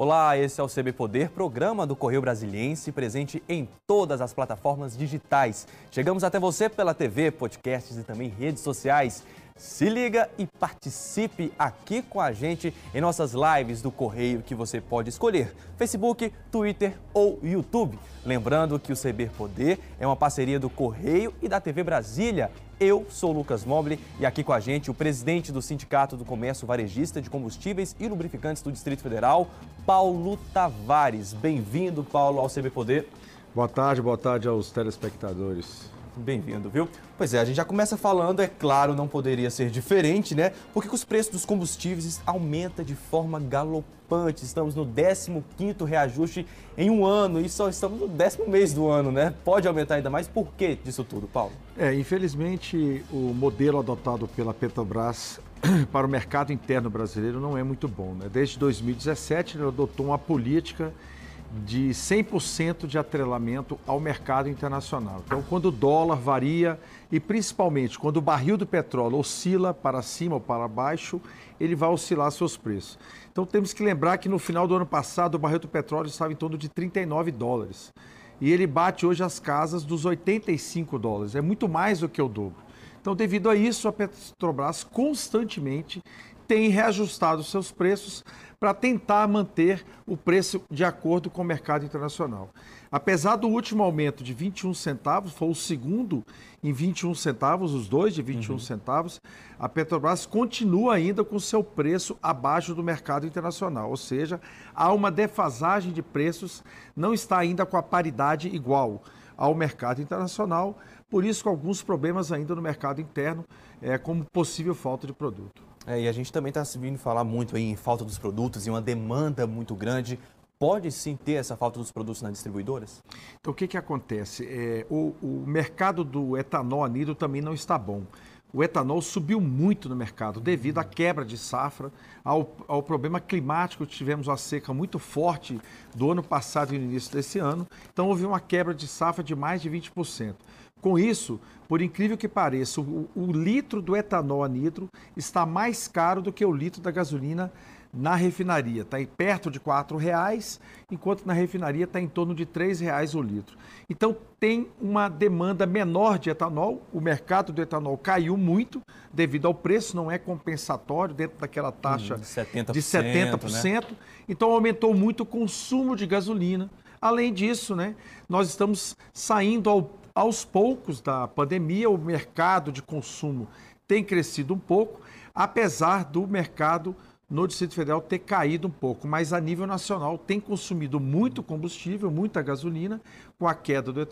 Olá, esse é o CB Poder, programa do Correio Brasiliense, presente em todas as plataformas digitais. Chegamos até você pela TV, podcasts e também redes sociais. Se liga e participe aqui com a gente em nossas lives do Correio que você pode escolher: Facebook, Twitter ou YouTube. Lembrando que o CB Poder é uma parceria do Correio e da TV Brasília. Eu sou Lucas Mobile e aqui com a gente o presidente do Sindicato do Comércio Varejista de Combustíveis e Lubrificantes do Distrito Federal, Paulo Tavares. Bem-vindo, Paulo, ao CB Poder. Boa tarde, boa tarde aos telespectadores. Bem-vindo, viu? Pois é, a gente já começa falando, é claro, não poderia ser diferente, né? Porque os preços dos combustíveis aumentam de forma galopante. Estamos no 15º reajuste em um ano e só estamos no décimo mês do ano, né? Pode aumentar ainda mais. Por que disso tudo, Paulo? É, infelizmente, o modelo adotado pela Petrobras para o mercado interno brasileiro não é muito bom, né? Desde 2017, ele adotou uma política de 100% de atrelamento ao mercado internacional. Então, quando o dólar varia e principalmente quando o barril do petróleo oscila para cima ou para baixo, ele vai oscilar seus preços. Então, temos que lembrar que no final do ano passado o barril do petróleo estava em torno de 39 dólares. E ele bate hoje as casas dos 85 dólares. É muito mais do que o dobro. Então, devido a isso, a Petrobras constantemente tem reajustado seus preços para tentar manter o preço de acordo com o mercado internacional. Apesar do último aumento de 21 centavos, foi o segundo em 21 centavos, os dois de 21 uhum. centavos, a Petrobras continua ainda com seu preço abaixo do mercado internacional, ou seja, há uma defasagem de preços, não está ainda com a paridade igual ao mercado internacional, por isso com alguns problemas ainda no mercado interno, é, como possível falta de produto. É, e a gente também está se vindo falar muito em falta dos produtos e uma demanda muito grande. Pode sim ter essa falta dos produtos nas distribuidoras? Então, o que, que acontece? É, o, o mercado do etanol anidro também não está bom o etanol subiu muito no mercado devido à quebra de safra, ao, ao, problema climático. Tivemos uma seca muito forte do ano passado e no início desse ano. Então, houve uma quebra de safra de mais de 20%. Com isso, por incrível que pareça, o, o litro do etanol anidro está mais caro do que o litro da gasolina na refinaria. Está perto de R$ reais, enquanto na refinaria está em torno de R$ reais o litro. Então tem uma demanda menor de etanol, o mercado do etanol caiu muito devido ao preço, não é compensatório dentro daquela taxa hum, 70%, de 70%. Né? Então aumentou muito o consumo de gasolina. Além disso, né, nós estamos saindo ao aos poucos da pandemia, o mercado de consumo tem crescido um pouco, apesar do mercado no Distrito Federal ter caído um pouco, mas a nível nacional tem consumido muito combustível, muita gasolina, com a queda do,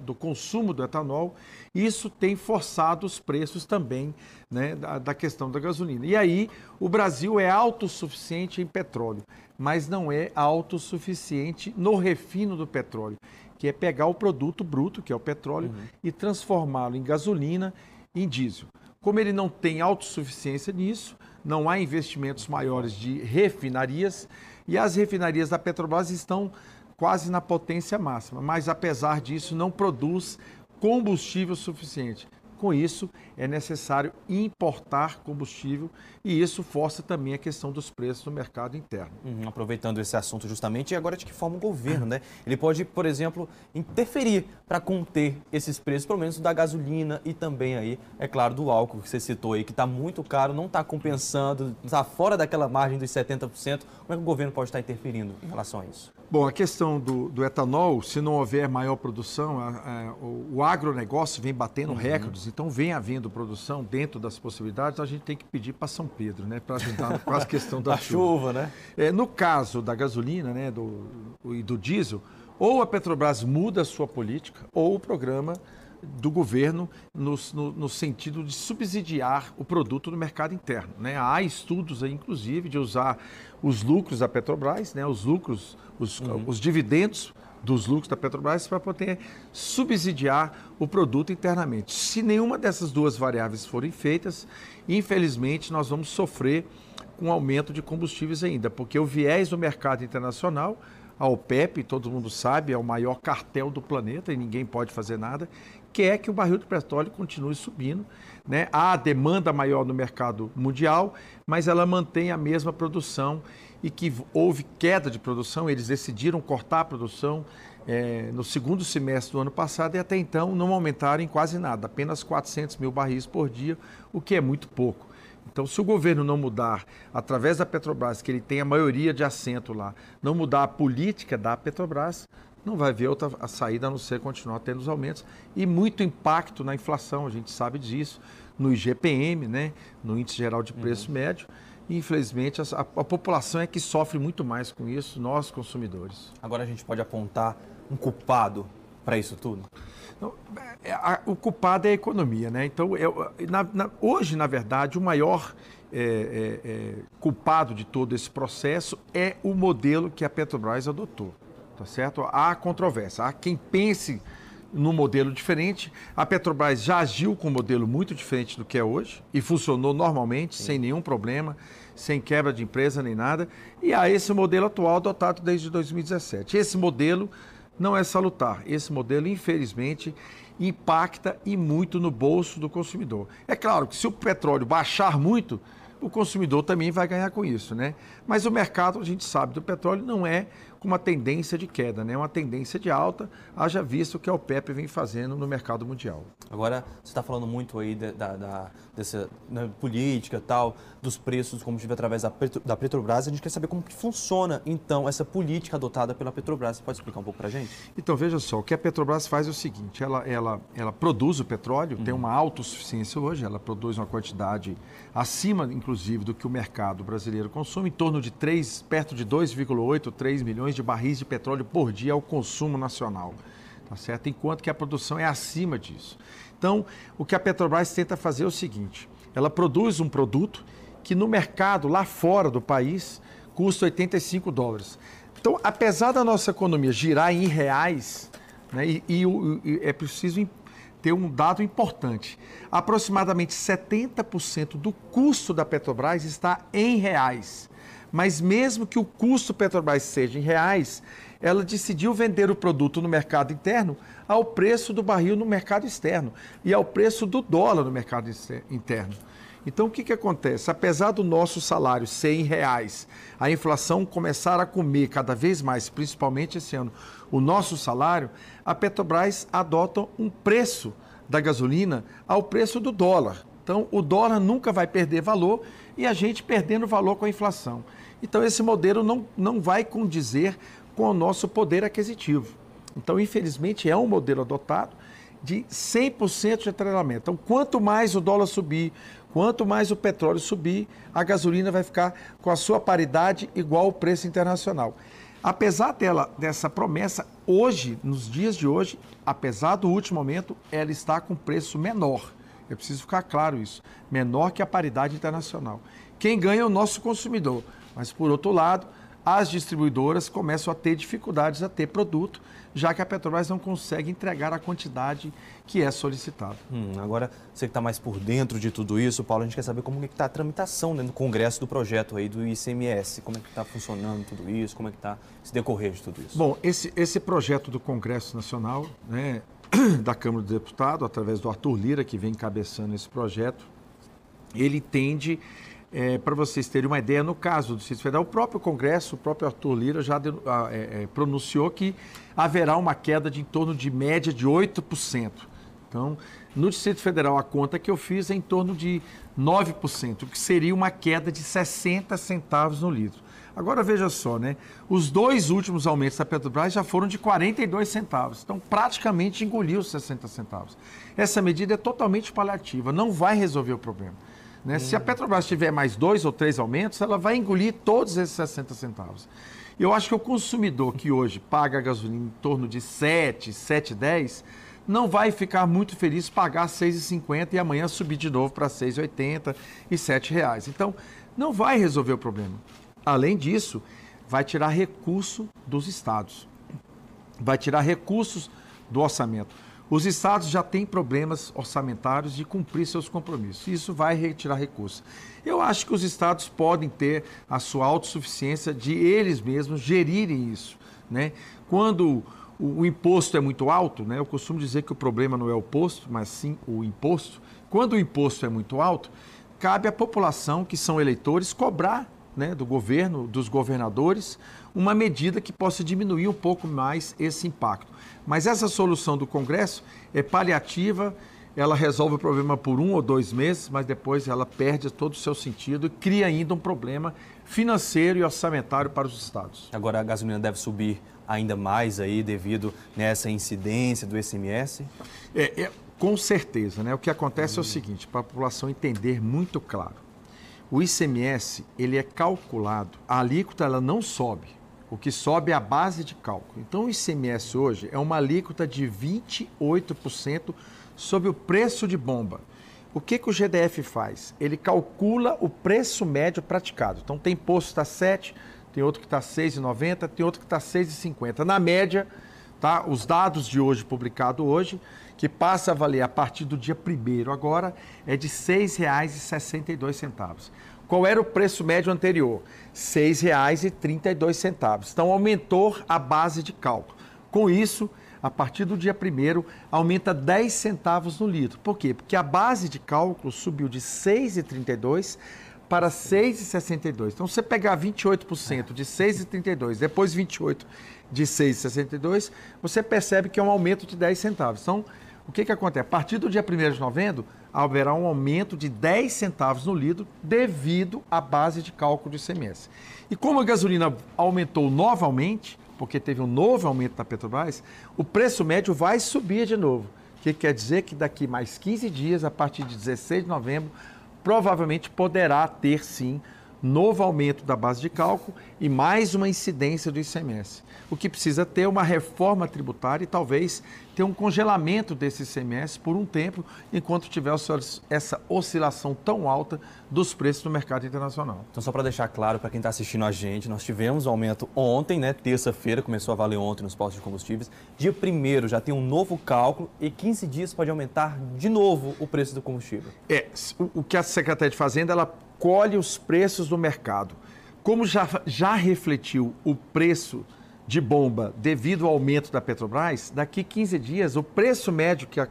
do consumo do etanol. Isso tem forçado os preços também né, da, da questão da gasolina. E aí, o Brasil é autossuficiente em petróleo, mas não é autossuficiente no refino do petróleo que é pegar o produto bruto, que é o petróleo, uhum. e transformá-lo em gasolina em diesel. Como ele não tem autossuficiência nisso, não há investimentos maiores de refinarias e as refinarias da Petrobras estão quase na potência máxima, mas apesar disso não produz combustível suficiente. Com isso, é necessário importar combustível e isso força também a questão dos preços no mercado interno. Uhum, aproveitando esse assunto justamente, e agora de que forma o governo, né? Ele pode, por exemplo, interferir para conter esses preços, pelo menos da gasolina e também aí, é claro, do álcool que você citou aí, que está muito caro, não está compensando, está fora daquela margem dos 70%. Como é que o governo pode estar interferindo em relação a isso? Bom, a questão do, do etanol, se não houver maior produção, a, a, o, o agronegócio vem batendo uhum. recordes, então vem havendo produção dentro das possibilidades, a gente tem que pedir para São Pedro, né, para ajudar com a questão da, da chuva. chuva. né? É, no caso da gasolina né, do, e do diesel, ou a Petrobras muda a sua política, ou o programa do governo no, no, no, sentido de subsidiar o produto no mercado interno. Né? Há estudos, aí, inclusive, de usar os lucros da Petrobras, né? os lucros, os, uhum. os dividendos dos lucros da Petrobras para poder subsidiar o produto internamente. Se nenhuma dessas duas variáveis forem feitas, infelizmente nós vamos sofrer com aumento de combustíveis ainda, porque o viés do mercado internacional a OPEP, todo mundo sabe, é o maior cartel do planeta e ninguém pode fazer nada, quer que o barril de petróleo continue subindo. Né? Há demanda maior no mercado mundial, mas ela mantém a mesma produção e que houve queda de produção, eles decidiram cortar a produção é, no segundo semestre do ano passado e até então não aumentaram em quase nada, apenas 400 mil barris por dia, o que é muito pouco. Então, se o governo não mudar, através da Petrobras, que ele tem a maioria de assento lá, não mudar a política da Petrobras, não vai haver outra saída a não ser continuar tendo os aumentos e muito impacto na inflação, a gente sabe disso, no IGPM, né, no Índice Geral de Preço uhum. Médio. Infelizmente, a, a, população é que sofre muito mais com isso, nós consumidores. Agora a gente pode apontar um culpado para isso tudo? É, a, o culpado é a economia, né? Então, eu, na, na, hoje, na verdade, o maior é, é, é, culpado de todo esse processo é o modelo que a Petrobras adotou, tá certo? Há controvérsia, há quem pense no modelo diferente. A Petrobras já agiu com um modelo muito diferente do que é hoje e funcionou normalmente, Sim. sem nenhum problema, sem quebra de empresa nem nada. E há esse modelo atual adotado desde 2017. Esse modelo não é salutar. Esse modelo, infelizmente, impacta e muito no bolso do consumidor. É claro que se o petróleo baixar muito, o consumidor também vai ganhar com isso, né? Mas o mercado, a gente sabe, do petróleo não é com uma tendência de queda, né? uma tendência de alta, haja visto o que a OPEP vem fazendo no mercado mundial. Agora, você está falando muito aí da, da dessa né, política tal, dos preços do combustível através da, Petro, da Petrobras. A gente quer saber como que funciona, então, essa política adotada pela Petrobras. Você pode explicar um pouco para a gente? Então, veja só, o que a Petrobras faz é o seguinte, ela, ela, ela produz o petróleo, uhum. tem uma autossuficiência hoje, ela produz uma quantidade acima, inclusive, do que o mercado brasileiro consome, em torno de 3, perto de 2,8, 3 milhões milhões de barris de petróleo por dia ao consumo nacional. Tá certo? Enquanto que a produção é acima disso. Então, o que a Petrobras tenta fazer é o seguinte: ela produz um produto que no mercado, lá fora do país, custa 85 dólares. Então, apesar da nossa economia girar em reais, né, e, e, e é preciso ter um dado importante: aproximadamente 70% do custo da Petrobras está em reais. Mas mesmo que o custo Petrobras seja em reais, ela decidiu vender o produto no mercado interno ao preço do barril no mercado externo e ao preço do dólar no mercado interno. Então, o que, que acontece? Apesar do nosso salário ser em reais, a inflação começar a comer cada vez mais, principalmente esse ano, o nosso salário, a Petrobras adota um preço da gasolina ao preço do dólar. Então, o dólar nunca vai perder valor e a gente perdendo valor com a inflação. Então, esse modelo não, não vai condizer com o nosso poder aquisitivo. Então, infelizmente, é um modelo adotado de 100% de atrelamento. Então, quanto mais o dólar subir, quanto mais o petróleo subir, a gasolina vai ficar com a sua paridade igual ao preço internacional. Apesar dela, dessa promessa, hoje, nos dias de hoje, apesar do último aumento, ela está com preço menor. É preciso ficar claro isso. Menor que a paridade internacional. Quem ganha é o nosso consumidor. Mas, por outro lado, as distribuidoras começam a ter dificuldades a ter produto, já que a Petrobras não consegue entregar a quantidade que é solicitada. Hum, agora, você que está mais por dentro de tudo isso, Paulo, a gente quer saber como é está a tramitação né, no Congresso do projeto aí do ICMS, como é que está funcionando tudo isso, como é que está se decorrer de tudo isso. Bom, esse, esse projeto do Congresso Nacional, né, da Câmara dos Deputados, através do Arthur Lira, que vem encabeçando esse projeto, ele tende é, para vocês terem uma ideia, no caso do Distrito Federal, o próprio Congresso, o próprio Arthur Lira já de, é, é, pronunciou que haverá uma queda de em torno de média de 8%. Então, no Distrito Federal, a conta que eu fiz é em torno de 9%, o que seria uma queda de 60 centavos no litro. Agora veja só, né? Os dois últimos aumentos da Petrobras já foram de 42 centavos. Então, praticamente engoliu os 60 centavos. Essa medida é totalmente paliativa, não vai resolver o problema. Né? Hum. Se a Petrobras tiver mais dois ou três aumentos, ela vai engolir todos esses 60 centavos. Eu acho que o consumidor que hoje paga a gasolina em torno de 7, 7,10, não vai ficar muito feliz pagar 6,50 e amanhã subir de novo para 6,80 e 7 reais. Então, não vai resolver o problema. Além disso, vai tirar recurso dos estados. Vai tirar recursos do orçamento. Os estados já têm problemas orçamentários de cumprir seus compromissos. Isso vai retirar recursos. Eu acho que os estados podem ter a sua autossuficiência de eles mesmos gerirem isso. Né? Quando o, o imposto é muito alto, né? eu costumo dizer que o problema não é o posto, mas sim o imposto. Quando o imposto é muito alto, cabe à população, que são eleitores, cobrar né, do governo, dos governadores, uma medida que possa diminuir um pouco mais esse impacto. Mas essa solução do Congresso é paliativa, ela resolve o problema por um ou dois meses, mas depois ela perde todo o seu sentido e cria ainda um problema financeiro e orçamentário para os estados. Agora a gasolina deve subir ainda mais aí devido nessa incidência do ICMS? É, é, com certeza, né? O que acontece hum. é o seguinte, para a população entender muito claro. O ICMS, ele é calculado, a alíquota ela não sobe. O que sobe é a base de cálculo. Então o ICMS hoje é uma alíquota de 28% sobre o preço de bomba. O que, que o GDF faz? Ele calcula o preço médio praticado. Então tem posto que está 7, tem outro que está 6,90, tem outro que está 6,50. Na média, tá? os dados de hoje, publicado hoje, que passa a valer a partir do dia 1 agora, é de R$ 6,62. Qual era o preço médio anterior? R$ 6,32. Então aumentou a base de cálculo. Com isso, a partir do dia 1 aumenta 10 centavos no litro. Por quê? Porque a base de cálculo subiu de 6,32 para 6,62. Então, você pegar 28% de 6,32, depois 28 de 6,62, você percebe que é um aumento de 10 centavos. Então, o que, que acontece? A partir do dia 1 de novembro, haverá um aumento de 10 centavos no litro devido à base de cálculo do ICMS. E como a gasolina aumentou novamente, porque teve um novo aumento da Petrobras, o preço médio vai subir de novo. O que quer dizer que daqui mais 15 dias, a partir de 16 de novembro, provavelmente poderá ter sim novo aumento da base de cálculo e mais uma incidência do ICMS. O que precisa ter uma reforma tributária e talvez ter um congelamento desse ICMS por um tempo, enquanto tiver essa oscilação tão alta dos preços no mercado internacional. Então, só para deixar claro para quem está assistindo a gente, nós tivemos um aumento ontem, né? Terça-feira, começou a valer ontem nos postos de combustíveis. Dia 1 já tem um novo cálculo e 15 dias pode aumentar de novo o preço do combustível. É, o, que a Secretaria de Fazenda ela colhe os preços do mercado. Como já, já refletiu o preço de bomba devido ao aumento da Petrobras, daqui 15 dias o preço médio que a,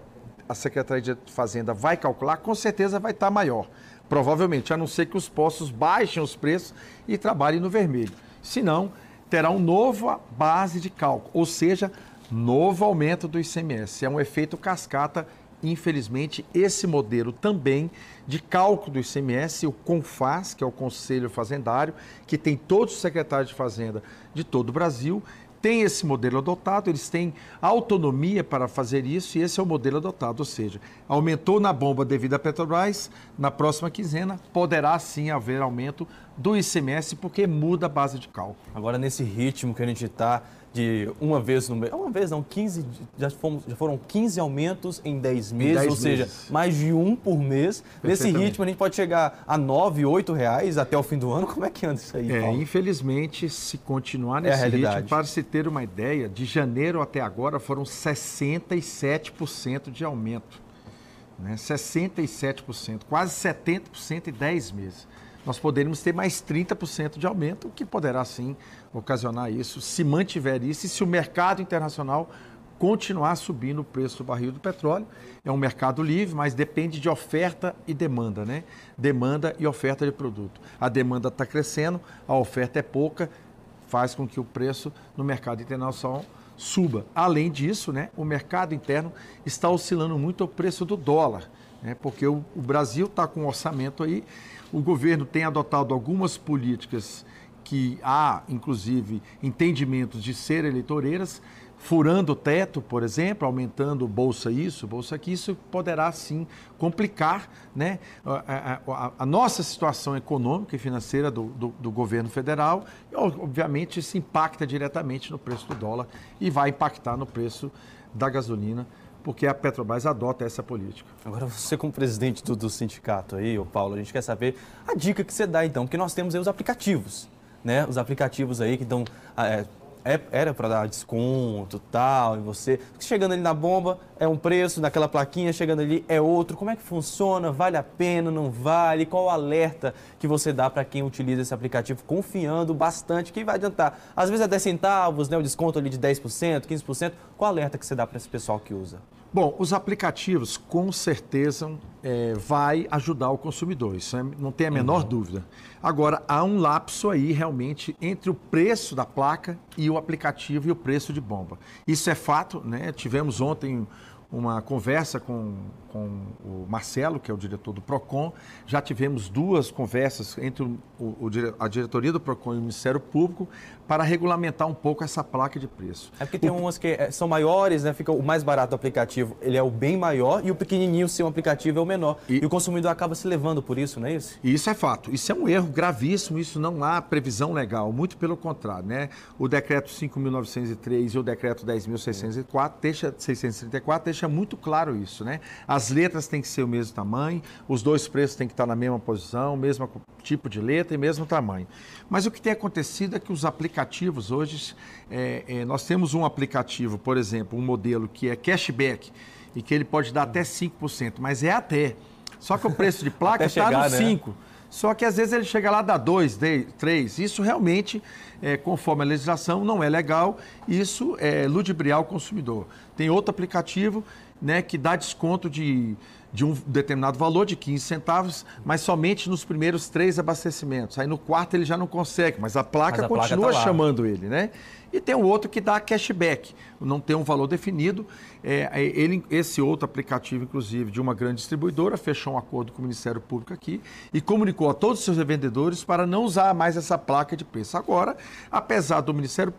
a Secretaria de Fazenda vai calcular com certeza vai estar maior. Provavelmente, a não ser que os postos baixem os preços e trabalhem no vermelho. Senão, terá uma nova base de cálculo, ou seja, novo aumento do ICMS. É um efeito cascata infelizmente, esse modelo também de cálculo do ICMS, o CONFAS, que é o Conselho Fazendário, que tem todos os secretários de Fazenda de todo o Brasil, tem esse modelo adotado, eles têm autonomia para fazer isso e esse é o modelo adotado, ou seja, aumentou na bomba devido à Petrobras, na próxima quinzena poderá sim haver aumento do ICMS porque muda a base de cálculo. Agora, nesse ritmo que a gente está, de uma vez no mês, uma vez não, 15, já, fomos, já foram 15 aumentos em 10 meses, 10 ou seja, mais de um por mês. Nesse ritmo a gente pode chegar a 9, 8 reais até o fim do ano. Como é que anda isso aí, É, Paulo? infelizmente, se continuar é nesse é ritmo, para se ter uma ideia, de janeiro até agora foram 67% de aumento. Né? 67%, quase 70% em 10 meses nós poderíamos ter mais 30% de aumento, o que poderá sim ocasionar isso, se mantiver isso e se o mercado internacional continuar subindo o preço do barril do petróleo. É um mercado livre, mas depende de oferta e demanda, né? Demanda e oferta de produto. A demanda está crescendo, a oferta é pouca, faz com que o preço no mercado internacional suba. Além disso, né, o mercado interno está oscilando muito o preço do dólar, né, porque o, o Brasil está com um orçamento aí o governo tem adotado algumas políticas que há, inclusive, entendimentos de ser eleitoreiras, furando o teto, por exemplo, aumentando bolsa isso, bolsa aquilo, isso poderá sim complicar né, a, a, a nossa situação econômica e financeira do, do, do, governo federal e, obviamente, isso impacta diretamente no preço do dólar e vai impactar no preço da gasolina porque a Petrobras adota essa política. Agora, você como presidente do, do sindicato aí, o Paulo, a gente quer saber a dica que você dá então, porque nós temos aí os aplicativos, né? Os aplicativos aí que dão ah, é, era para dar desconto tal, e você chegando ali na bomba é um preço, naquela plaquinha chegando ali é outro. Como é que funciona? Vale a pena? Não vale? Qual o alerta que você dá para quem utiliza esse aplicativo confiando bastante que vai adiantar? Às vezes é 10 centavos, né, o desconto ali de 10%, 15%. Qual alerta que você dá para esse pessoal que usa? Bom, os aplicativos com certeza é, vai ajudar o consumidor, isso é, não tem a menor uhum. dúvida. Agora, há um lapso aí realmente entre o preço da placa e o aplicativo e o preço de bomba. Isso é fato, né? Tivemos ontem uma conversa com, com o Marcelo, que é o diretor do PROCON. Já tivemos duas conversas entre o, o, a diretoria do PROCON e o Ministério Público para regulamentar um pouco essa placa de preço. É porque tem o... umas que é, são maiores, né? Fica o mais barato do aplicativo, ele é o bem maior e o pequenininho, se um aplicativo, é o menor. E... e o consumidor acaba se levando por isso, não é isso? Isso é fato. Isso é um erro gravíssimo, isso não há previsão legal, muito pelo contrário, né? O decreto 5.903 e o decreto 10.604 deixa 634 deixa muito claro isso, né? As letras têm que ser o mesmo tamanho, os dois preços têm que estar na mesma posição, mesmo tipo de letra e mesmo tamanho. Mas o que tem acontecido é que os aplicativos hoje, é, é, nós temos um aplicativo, por exemplo, um modelo que é cashback e que ele pode dar até 5%, mas é até. Só que o preço de placa está no 5%. Né? Só que às vezes ele chega lá dar 2, 3. Isso realmente, é, conforme a legislação, não é legal. Isso é ludibriar o consumidor. Tem outro aplicativo né, que dá desconto de de um determinado valor, de 15 centavos, mas somente nos primeiros três abastecimentos. Aí no quarto ele já não consegue, mas a placa mas a continua placa tá chamando ele, né? E tem um outro que dá cashback, não tem um valor definido. É, é, ele, esse outro aplicativo, inclusive, de uma grande distribuidora, fechou um acordo com o Ministério Público aqui e comunicou a todos os seus revendedores para não usar mais essa placa de preço. Agora, apesar do Ministério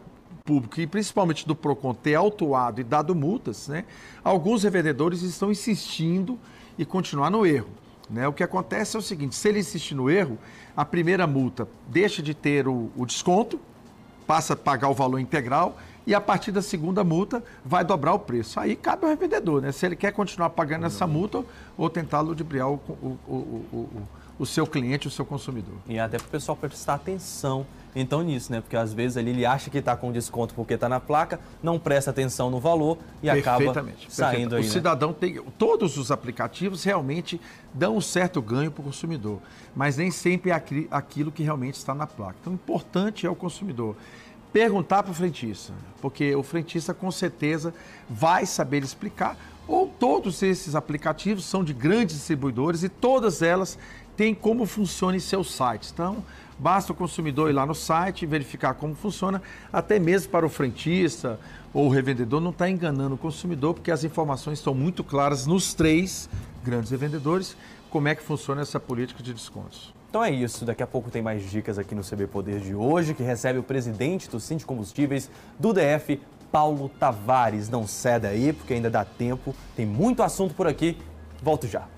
Público e principalmente do PROCON ter autuado e dado multas, né, alguns revendedores estão insistindo e continuar no erro. Né? O que acontece é o seguinte: se ele insistir no erro, a primeira multa deixa de ter o, o desconto, passa a pagar o valor integral e a partir da segunda multa vai dobrar o preço. Aí cabe ao revendedor, né? Se ele quer continuar pagando essa multa ou tentar ludibriar o, o, o, o, o seu cliente, o seu consumidor. E até para o pessoal prestar atenção então nisso, né? Porque às vezes ali ele acha que está com desconto porque está na placa, não presta atenção no valor e acaba saindo aí. O né? cidadão tem. Todos os aplicativos realmente dão um certo ganho para o consumidor, mas nem sempre é aquilo que realmente está na placa. Então, o importante é o consumidor perguntar para o frentista, porque o frentista com certeza vai saber explicar. Ou todos esses aplicativos são de grandes distribuidores e todas elas têm como funciona em seus sites. Então, Basta o consumidor ir lá no site, verificar como funciona, até mesmo para o frentista ou o revendedor não está enganando o consumidor, porque as informações estão muito claras nos três grandes revendedores como é que funciona essa política de descontos. Então é isso, daqui a pouco tem mais dicas aqui no CB Poder de hoje, que recebe o presidente do Cinti Combustíveis do DF, Paulo Tavares. Não ceda aí, porque ainda dá tempo, tem muito assunto por aqui. Volto já.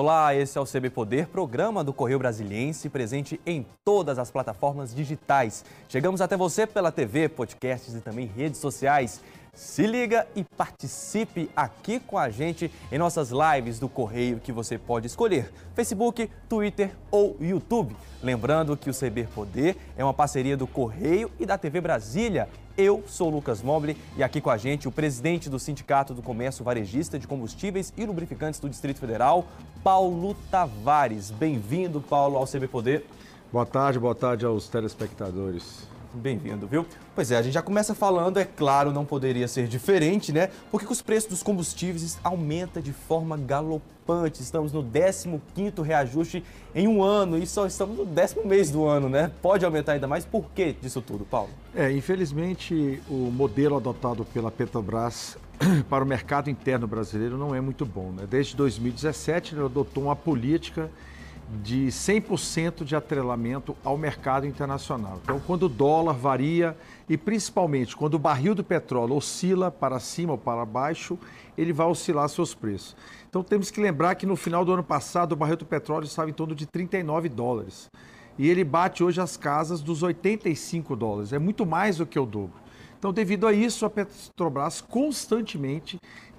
Olá, esse é o CB Poder, programa do Correio Brasiliense, presente em todas as plataformas digitais. Chegamos até você pela TV, podcasts e também redes sociais. Se liga e participe aqui com a gente em nossas lives do Correio que você pode escolher: Facebook, Twitter ou YouTube. Lembrando que o CB Poder é uma parceria do Correio e da TV Brasília. Eu sou Lucas Mobile e aqui com a gente o presidente do Sindicato do Comércio Varejista de Combustíveis e Lubrificantes do Distrito Federal, Paulo Tavares. Bem-vindo, Paulo, ao CB Poder. Boa tarde, boa tarde aos telespectadores. Bem-vindo, viu? Pois é, a gente já começa falando, é claro, não poderia ser diferente, né? Porque os preços dos combustíveis aumentam de forma galopante. Estamos no 15º reajuste em um ano e só estamos no décimo mês do ano, né? Pode aumentar ainda mais. Por que disso tudo, Paulo? É, infelizmente, o modelo adotado pela Petrobras para o mercado interno brasileiro não é muito bom, né? Desde 2017, ele adotou uma política de 100% de atrelamento ao mercado internacional. Então, quando o dólar varia e principalmente quando o barril do petróleo oscila para cima ou para baixo, ele vai oscilar seus preços. Então, temos que lembrar que no final do ano passado o barril do petróleo estava em torno de 39 dólares. E ele bate hoje as casas dos 85 dólares. É muito mais do que o dobro. Então, devido a isso, a Petrobras constantemente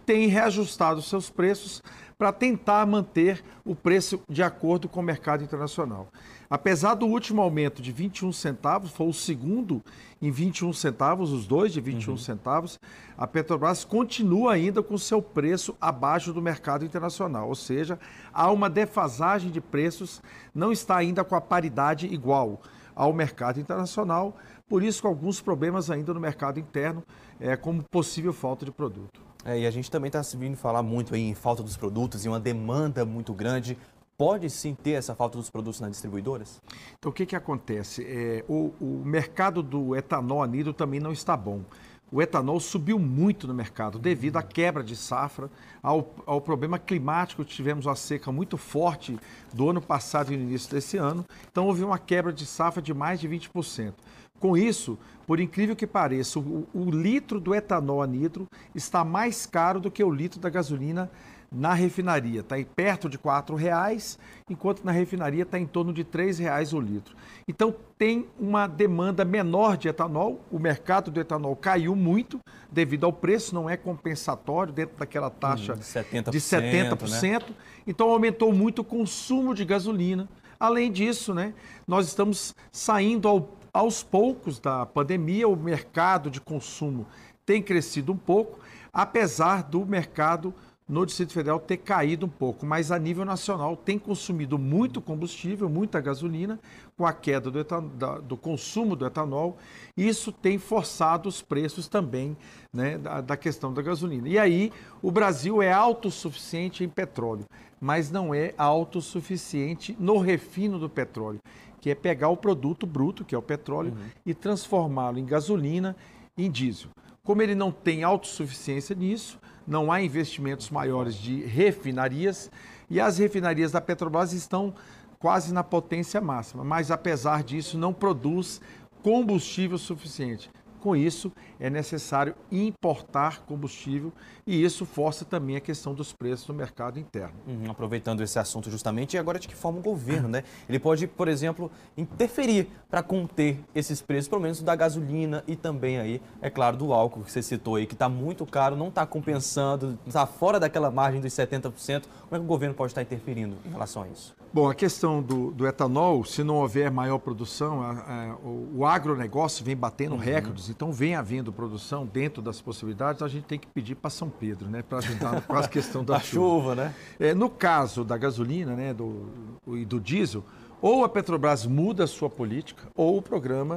tem reajustado seus preços para tentar manter o preço de acordo com o mercado internacional. Apesar do último aumento de 21 centavos, foi o segundo em 21 centavos, os dois de 21 uhum. centavos, a Petrobras continua ainda com seu preço abaixo do mercado internacional, ou seja, há uma defasagem de preços, não está ainda com a paridade igual ao mercado internacional, por isso com alguns problemas ainda no mercado interno, é, como possível falta de produto. É, e a gente também está vindo falar muito em falta dos produtos e uma demanda muito grande. Pode sim ter essa falta dos produtos nas distribuidoras? Então, o que, que acontece? É, o, o mercado do etanol anidro também não está bom o etanol subiu muito no mercado devido à quebra de safra, ao, ao, problema climático. Tivemos uma seca muito forte do ano passado e no início desse ano. Então, houve uma quebra de safra de mais de 20%. Com isso, por incrível que pareça, o, o litro do etanol anidro está mais caro do que o litro da gasolina na refinaria. Está perto de R$ reais, enquanto na refinaria está em torno de R$ reais o litro. Então tem uma demanda menor de etanol, o mercado do etanol caiu muito devido ao preço, não é compensatório dentro daquela taxa hum, 70%, de 70%. Né? Então aumentou muito o consumo de gasolina. Além disso, né, nós estamos saindo ao aos poucos da pandemia, o mercado de consumo tem crescido um pouco, apesar do mercado no Distrito Federal ter caído um pouco, mas a nível nacional tem consumido muito combustível, muita gasolina, com a queda do, etanol, do consumo do etanol. Isso tem forçado os preços também né, da, da questão da gasolina. E aí, o Brasil é autossuficiente em petróleo, mas não é autossuficiente no refino do petróleo que é pegar o produto bruto, que é o petróleo, uhum. e transformá-lo em gasolina em diesel. Como ele não tem autossuficiência nisso, não há investimentos maiores de refinarias e as refinarias da Petrobras estão quase na potência máxima, mas apesar disso não produz combustível suficiente. Com isso, é necessário importar combustível e isso força também a questão dos preços no mercado interno. Uhum, aproveitando esse assunto justamente, e agora de que forma o governo, né? Ele pode, por exemplo, interferir para conter esses preços, pelo menos da gasolina e também aí, é claro, do álcool que você citou aí, que está muito caro, não está compensando, está fora daquela margem dos 70%. Como é que o governo pode estar interferindo em relação a isso? Bom, a questão do, do etanol, se não houver maior produção, a, a, o, o agronegócio vem batendo uhum. recordes, então vem havendo produção dentro das possibilidades, a gente tem que pedir para São Pedro, né, para ajudar com a questão da, chuva. chuva. né? É, no caso da gasolina né, do, e do diesel, ou a Petrobras muda a sua política, ou o programa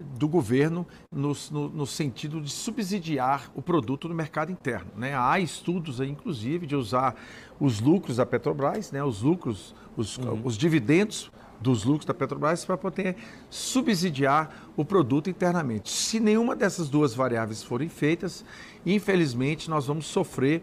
do governo no, no, no, sentido de subsidiar o produto no mercado interno. Né? Há estudos, aí, inclusive, de usar os lucros da Petrobras, né? os lucros, os, uhum. os dividendos dos lucros da Petrobras para poder subsidiar o produto internamente. Se nenhuma dessas duas variáveis forem feitas, infelizmente nós vamos sofrer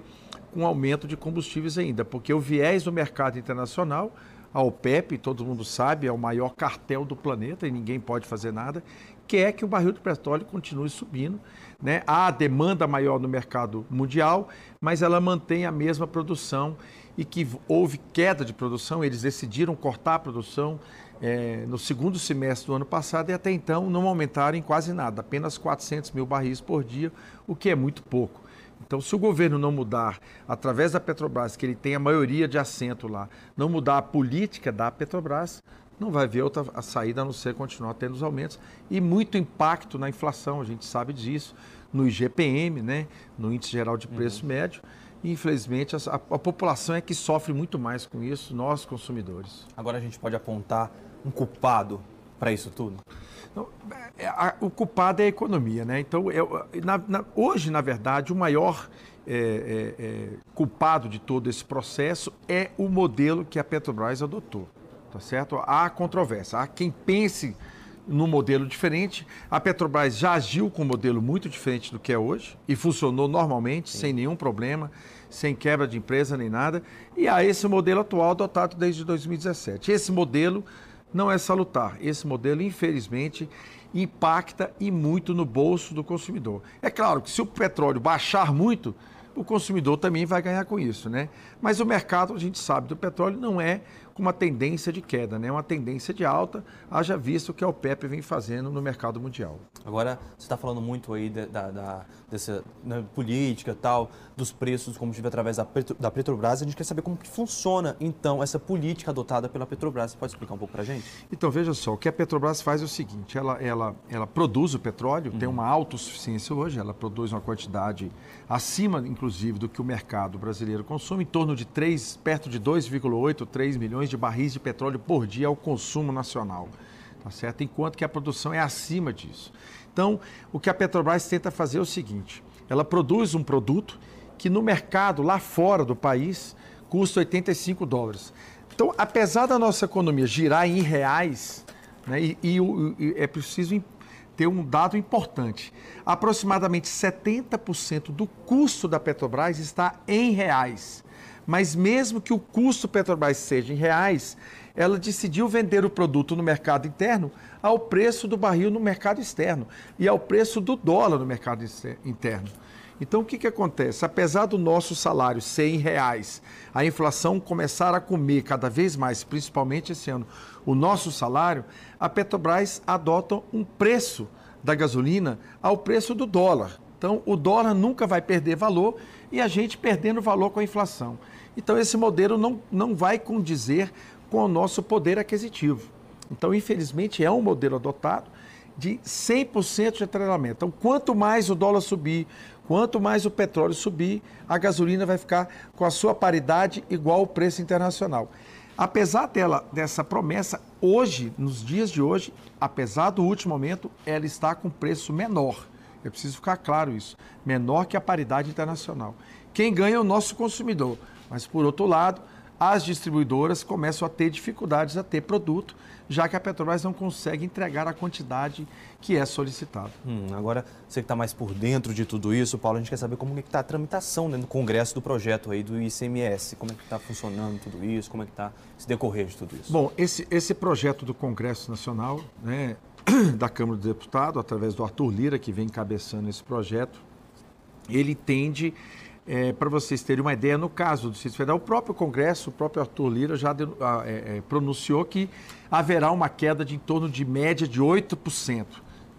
com aumento de combustíveis ainda, porque o viés do mercado internacional a OPEP, todo mundo sabe, é o maior cartel do planeta e ninguém pode fazer nada, que é que o barril de petróleo continue subindo. Né? Há demanda maior no mercado mundial, mas ela mantém a mesma produção e que houve queda de produção, eles decidiram cortar a produção é, no segundo semestre do ano passado e até então não aumentaram em quase nada, apenas 400 mil barris por dia, o que é muito pouco. Então, se o governo não mudar, através da Petrobras, que ele tem a maioria de assento lá, não mudar a política da Petrobras, não vai haver outra a saída a não ser continuar tendo os aumentos e muito impacto na inflação, a gente sabe disso, no IGPM, né, no Índice Geral de Preço uhum. Médio. Infelizmente, a, a, população é que sofre muito mais com isso, nós consumidores. Agora a gente pode apontar um culpado para isso tudo? Então, é, a, o culpado é a economia, né? Então, eu, na, na, hoje, na verdade, o maior é, é, é, culpado de todo esse processo é o modelo que a Petrobras adotou, tá certo? Há controvérsia, há quem pense no modelo diferente. A Petrobras já agiu com um modelo muito diferente do que é hoje e funcionou normalmente, Sim. sem nenhum problema, sem quebra de empresa nem nada. E há esse modelo atual adotado desde 2017. Esse modelo não é salutar. Esse modelo, infelizmente, impacta e muito no bolso do consumidor. É claro que se o petróleo baixar muito, o consumidor também vai ganhar com isso, né? Mas o mercado, a gente sabe, do petróleo não é com uma tendência de queda, né? uma tendência de alta, haja visto o que a OPEP vem fazendo no mercado mundial. Agora, você está falando muito aí da, da dessa né, política tal, dos preços do combustível através da, Petro, da Petrobras. A gente quer saber como que funciona, então, essa política adotada pela Petrobras. Você pode explicar um pouco para a gente? Então, veja só, o que a Petrobras faz é o seguinte, ela, ela, ela produz o petróleo, uhum. tem uma autossuficiência hoje, ela produz uma quantidade acima, inclusive, do que o mercado brasileiro consome, em torno de 3, perto de 2,8, 3 milhões de barris de petróleo por dia ao consumo nacional. Tá certo? Enquanto que a produção é acima disso. Então, o que a Petrobras tenta fazer é o seguinte: ela produz um produto que no mercado, lá fora do país, custa 85 dólares. Então, apesar da nossa economia girar em reais, né, e, e, e é preciso ter um dado importante: aproximadamente 70% do custo da Petrobras está em reais. Mas mesmo que o custo Petrobras seja em reais, ela decidiu vender o produto no mercado interno ao preço do barril no mercado externo e ao preço do dólar no mercado interno. Então, o que, que acontece? Apesar do nosso salário ser em reais, a inflação começar a comer cada vez mais, principalmente esse ano, o nosso salário, a Petrobras adota um preço da gasolina ao preço do dólar. Então, o dólar nunca vai perder valor e a gente perdendo valor com a inflação. Então, esse modelo não, não vai condizer com o nosso poder aquisitivo. Então, infelizmente, é um modelo adotado de 100% de atrelamento. Então, quanto mais o dólar subir, quanto mais o petróleo subir, a gasolina vai ficar com a sua paridade igual ao preço internacional. Apesar dela, dessa promessa, hoje, nos dias de hoje, apesar do último momento, ela está com preço menor. É preciso ficar claro isso. Menor que a paridade internacional. Quem ganha é o nosso consumidor. Mas, por outro lado, as distribuidoras começam a ter dificuldades a ter produto, já que a Petrobras não consegue entregar a quantidade que é solicitada. Hum, agora, você que está mais por dentro de tudo isso, Paulo, a gente quer saber como é que está a tramitação né, no Congresso do projeto aí do ICMS, como é que está funcionando tudo isso, como é que está se decorrer de tudo isso. Bom, esse, esse projeto do Congresso Nacional, né, da Câmara dos Deputados, através do Arthur Lira, que vem encabeçando esse projeto, ele tende é, para vocês terem uma ideia, no caso do Distrito Federal, o próprio Congresso, o próprio Arthur Lira já de, é, é, pronunciou que haverá uma queda de em torno de média de 8%.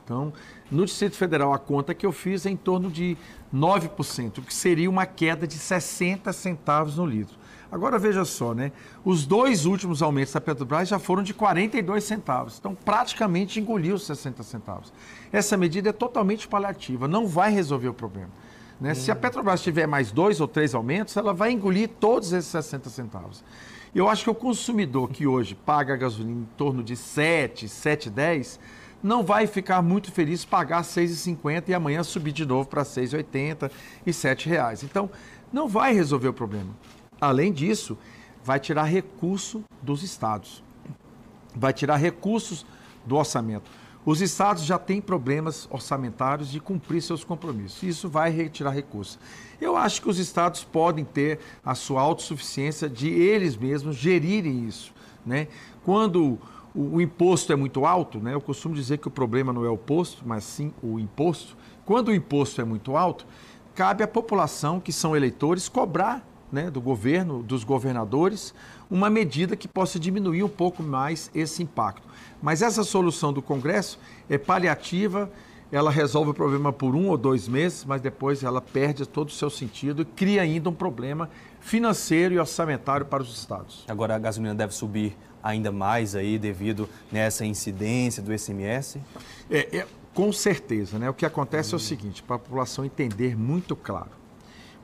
Então, no Distrito Federal, a conta que eu fiz é em torno de 9%, o que seria uma queda de 60 centavos no litro. Agora veja só, né? Os dois últimos aumentos da Petrobras já foram de 42 centavos. Então, praticamente engoliu os 60 centavos. Essa medida é totalmente paliativa, não vai resolver o problema. Né? Se a Petrobras tiver mais dois ou três aumentos, ela vai engolir todos esses 60 centavos. Eu acho que o consumidor que hoje paga a gasolina em torno de 7, 7,10, não vai ficar muito feliz pagar 6,50 e amanhã subir de novo para 6,80 e 7 reais. Então, não vai resolver o problema. Além disso, vai tirar recurso dos estados. Vai tirar recursos do orçamento. Os estados já têm problemas orçamentários de cumprir seus compromissos. Isso vai retirar recursos. Eu acho que os estados podem ter a sua autossuficiência de eles mesmos gerirem isso. Né? Quando o, o imposto é muito alto, né? eu costumo dizer que o problema não é o posto, mas sim o imposto. Quando o imposto é muito alto, cabe à população, que são eleitores, cobrar né, do governo, dos governadores, uma medida que possa diminuir um pouco mais esse impacto. Mas essa solução do Congresso é paliativa, ela resolve o problema por um ou dois meses, mas depois ela perde todo o seu sentido e cria ainda um problema financeiro e orçamentário para os estados. Agora a gasolina deve subir ainda mais aí devido nessa incidência do ICMS? É, é, com certeza, né? O que acontece hum. é o seguinte, para a população entender muito claro.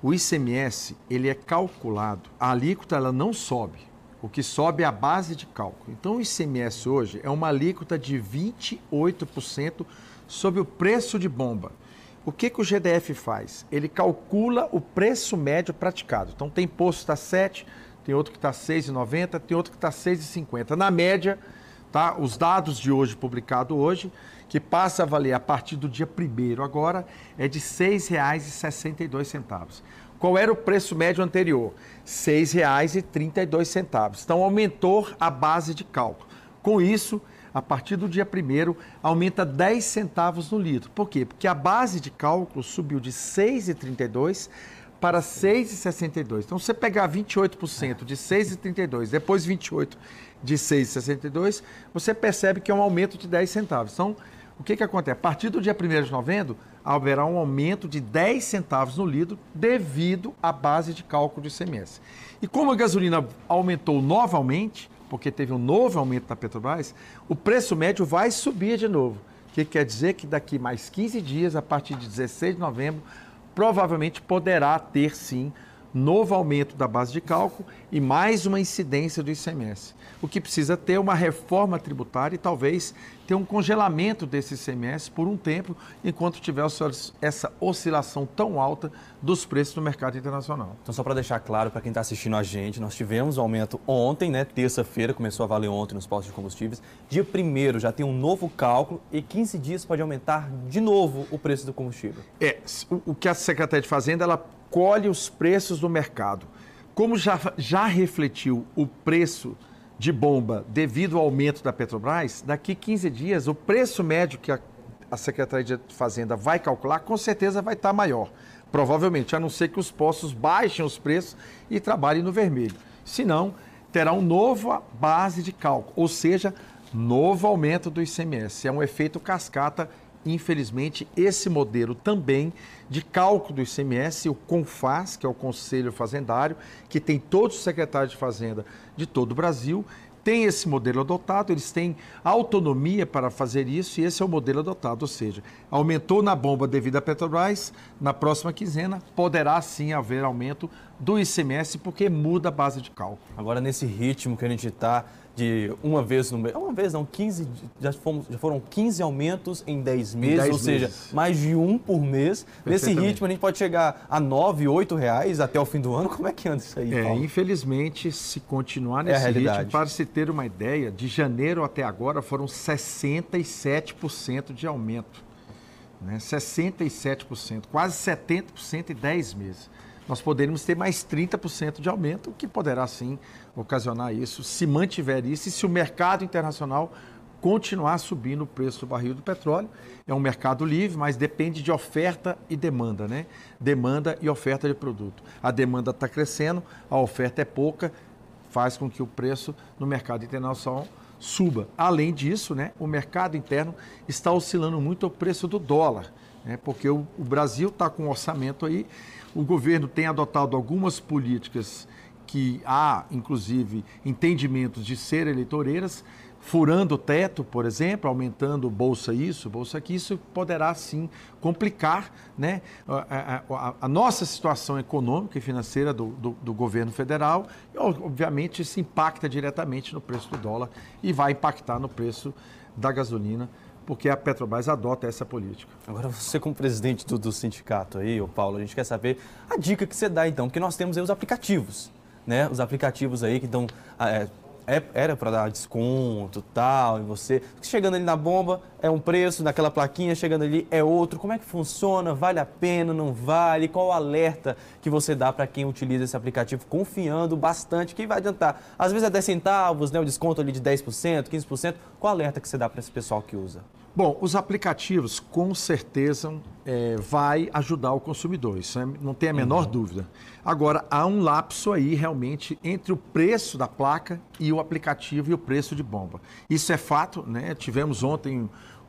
O ICMS, ele é calculado, a alíquota ela não sobe, o que sobe é a base de cálculo. Então, o ICMS hoje é uma alíquota de 28% sobre o preço de bomba. O que, que o GDF faz? Ele calcula o preço médio praticado. Então, tem posto que está 7, tem outro que está 6,90, tem outro que está 6,50. Na média, tá? os dados de hoje, publicado hoje, que passa a valer a partir do dia 1 agora, é de R$ 6,62. Qual era o preço médio anterior? R$ 6,32. Então aumentou a base de cálculo. Com isso, a partir do dia 1 aumenta 10 centavos no litro. Por quê? Porque a base de cálculo subiu de 6,32 para 6,62. Então, você pegar 28% de 6,32, depois 28 de 6,62, você percebe que é um aumento de 10 centavos. Então, o que, que acontece? A partir do dia 1 de novembro, haverá um aumento de 10 centavos no litro devido à base de cálculo do ICMS. E como a gasolina aumentou novamente, porque teve um novo aumento da Petrobras, o preço médio vai subir de novo. O que quer dizer que daqui mais 15 dias, a partir de 16 de novembro, provavelmente poderá ter sim novo aumento da base de cálculo e mais uma incidência do ICMS. O que precisa ter uma reforma tributária e talvez ter um congelamento desse ICMS por um tempo, enquanto tiver essa oscilação tão alta dos preços no mercado internacional. Então, só para deixar claro para quem está assistindo a gente, nós tivemos um aumento ontem, né? Terça-feira, começou a valer ontem nos postos de combustíveis. Dia 1 já tem um novo cálculo e 15 dias pode aumentar de novo o preço do combustível. É, o que a Secretaria de Fazenda ela colhe os preços do mercado. Como já, já refletiu o preço de bomba devido ao aumento da Petrobras, daqui 15 dias o preço médio que a, a Secretaria de Fazenda vai calcular com certeza vai estar maior. Provavelmente, a não ser que os postos baixem os preços e trabalhem no vermelho. Senão, terá uma nova base de cálculo, ou seja, novo aumento do ICMS. É um efeito cascata infelizmente, esse modelo também de cálculo do ICMS, o CONFAS, que é o Conselho Fazendário, que tem todos os secretários de Fazenda de todo o Brasil, tem esse modelo adotado, eles têm autonomia para fazer isso e esse é o modelo adotado, ou seja, aumentou na bomba devido à Petrobras, na próxima quinzena poderá sim haver aumento do ICMS porque muda a base de cálculo. Agora, nesse ritmo que a gente está, de uma vez no mês, uma vez não, 15, já, fomos, já foram 15 aumentos em 10 meses, em 10 ou meses. seja, mais de um por mês. Nesse ritmo a gente pode chegar a 9, 8 reais até o fim do ano. Como é que anda isso aí, é, Paulo? infelizmente, se continuar nesse é ritmo, para se ter uma ideia, de janeiro até agora foram 67% de aumento. Né? 67%, quase 70% em 10 meses nós poderíamos ter mais 30% de aumento, o que poderá sim ocasionar isso, se mantiver isso e se o mercado internacional continuar subindo o preço do barril do petróleo. É um mercado livre, mas depende de oferta e demanda, né? Demanda e oferta de produto. A demanda está crescendo, a oferta é pouca, faz com que o preço no mercado internacional suba. Além disso, né, o mercado interno está oscilando muito o preço do dólar, né, porque o, o Brasil está com um orçamento aí o governo tem adotado algumas políticas que há, inclusive, entendimentos de ser eleitoreiras, furando o teto, por exemplo, aumentando bolsa isso, bolsa aqui, isso poderá sim complicar né, a, a, a nossa situação econômica e financeira do, do, do, governo federal. E, obviamente, isso impacta diretamente no preço do dólar e vai impactar no preço da gasolina porque a Petrobras adota essa política. Agora, você como presidente do, do sindicato aí, o Paulo, a gente quer saber a dica que você dá então, porque nós temos aí os aplicativos, né? Os aplicativos aí que dão... É, é, era para dar desconto tal, e você chegando ali na bomba é um preço, naquela plaquinha chegando ali é outro. Como é que funciona? Vale a pena? Não vale? Qual o alerta que você dá para quem utiliza esse aplicativo confiando bastante que vai adiantar? Às vezes é 10 centavos, né, o desconto ali de 10%, 15%. Qual alerta que você dá para esse pessoal que usa? Bom, os aplicativos com certeza é, vai ajudar o consumidor, isso é, não tem a menor uhum. dúvida. Agora, há um lapso aí realmente entre o preço da placa e o aplicativo e o preço de bomba. Isso é fato, né? Tivemos ontem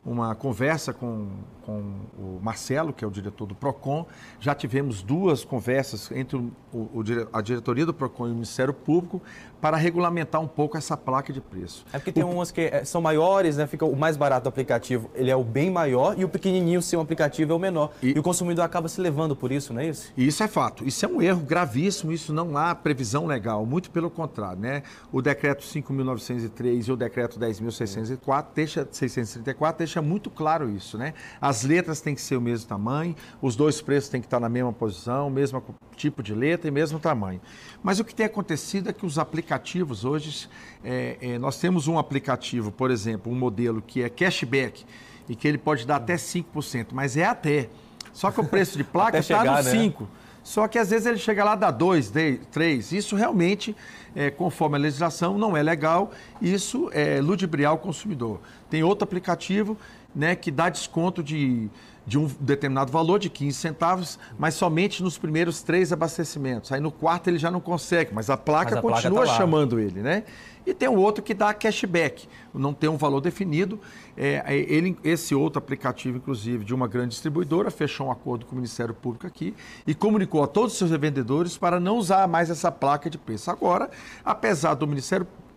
uma conversa com, com o Marcelo, que é o diretor do PROCON. Já tivemos duas conversas entre o, o, a diretoria do PROCON e o Ministério Público para regulamentar um pouco essa placa de preço. É porque tem o... umas que é, são maiores, né? Fica o mais barato do aplicativo, ele é o bem maior e o pequenininho, seu aplicativo é o menor. E... e o consumidor acaba se levando por isso, não é isso? Isso é fato. Isso é um erro gravíssimo, isso não há previsão legal, muito pelo contrário, né? O decreto 5.903 e o decreto 10.604 deixa 634 deixa muito claro isso, né? As letras têm que ser o mesmo tamanho, os dois preços têm que estar na mesma posição, mesmo tipo de letra e mesmo tamanho. Mas o que tem acontecido é que os aplicativos hoje, é, é, nós temos um aplicativo, por exemplo, um modelo que é cashback e que ele pode dar até 5%, mas é até. Só que o preço de placa está no 5%. Né? Só que às vezes ele chega lá, dá 2, 3. Isso realmente, é, conforme a legislação, não é legal. Isso é ludibriar o consumidor. Tem outro aplicativo né, que dá desconto de, de um determinado valor, de 15 centavos, mas somente nos primeiros três abastecimentos. Aí no quarto ele já não consegue, mas a placa mas a continua placa tá chamando ele, né? E tem um outro que dá cashback, não tem um valor definido. É, é, ele, esse outro aplicativo, inclusive, de uma grande distribuidora, fechou um acordo com o Ministério Público aqui e comunicou a todos os seus revendedores para não usar mais essa placa de preço. Agora, apesar do Ministério Público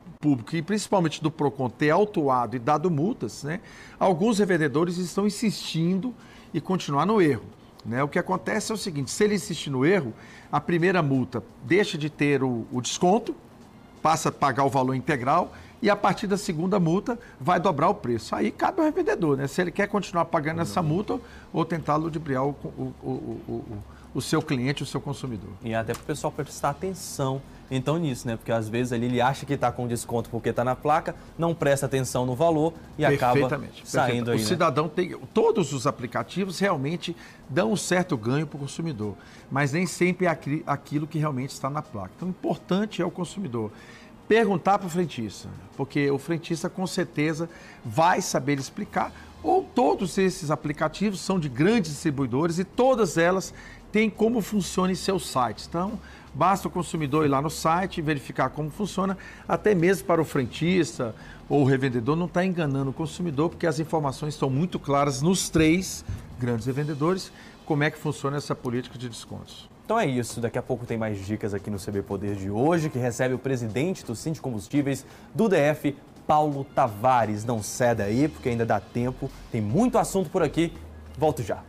e principalmente do PROCON ter autuado e dado multas, né, alguns revendedores estão insistindo e continuar no erro. Né? O que acontece é o seguinte: se ele insistir no erro, a primeira multa deixa de ter o, o desconto, passa a pagar o valor integral e a partir da segunda multa vai dobrar o preço. Aí cabe ao revendedor, né? Se ele quer continuar pagando essa multa ou tentar ludibriar o, o, o, o, o seu cliente, o seu consumidor. E até para o pessoal prestar atenção então nisso, né? Porque às vezes ele acha que está com desconto porque está na placa, não presta atenção no valor e acaba saindo aí. O né? cidadão tem. Todos os aplicativos realmente dão um certo ganho para o consumidor, mas nem sempre é aquilo que realmente está na placa. Então, o importante é o consumidor perguntar para o frentista, porque o frentista com certeza vai saber explicar. Ou todos esses aplicativos são de grandes distribuidores e todas elas têm como funciona em seus sites. Então, Basta o consumidor ir lá no site e verificar como funciona, até mesmo para o frentista ou o revendedor não estar tá enganando o consumidor, porque as informações estão muito claras nos três grandes revendedores, como é que funciona essa política de descontos. Então é isso, daqui a pouco tem mais dicas aqui no CB Poder de hoje, que recebe o presidente do Cinti Combustíveis do DF, Paulo Tavares. Não ceda aí, porque ainda dá tempo, tem muito assunto por aqui. Volto já.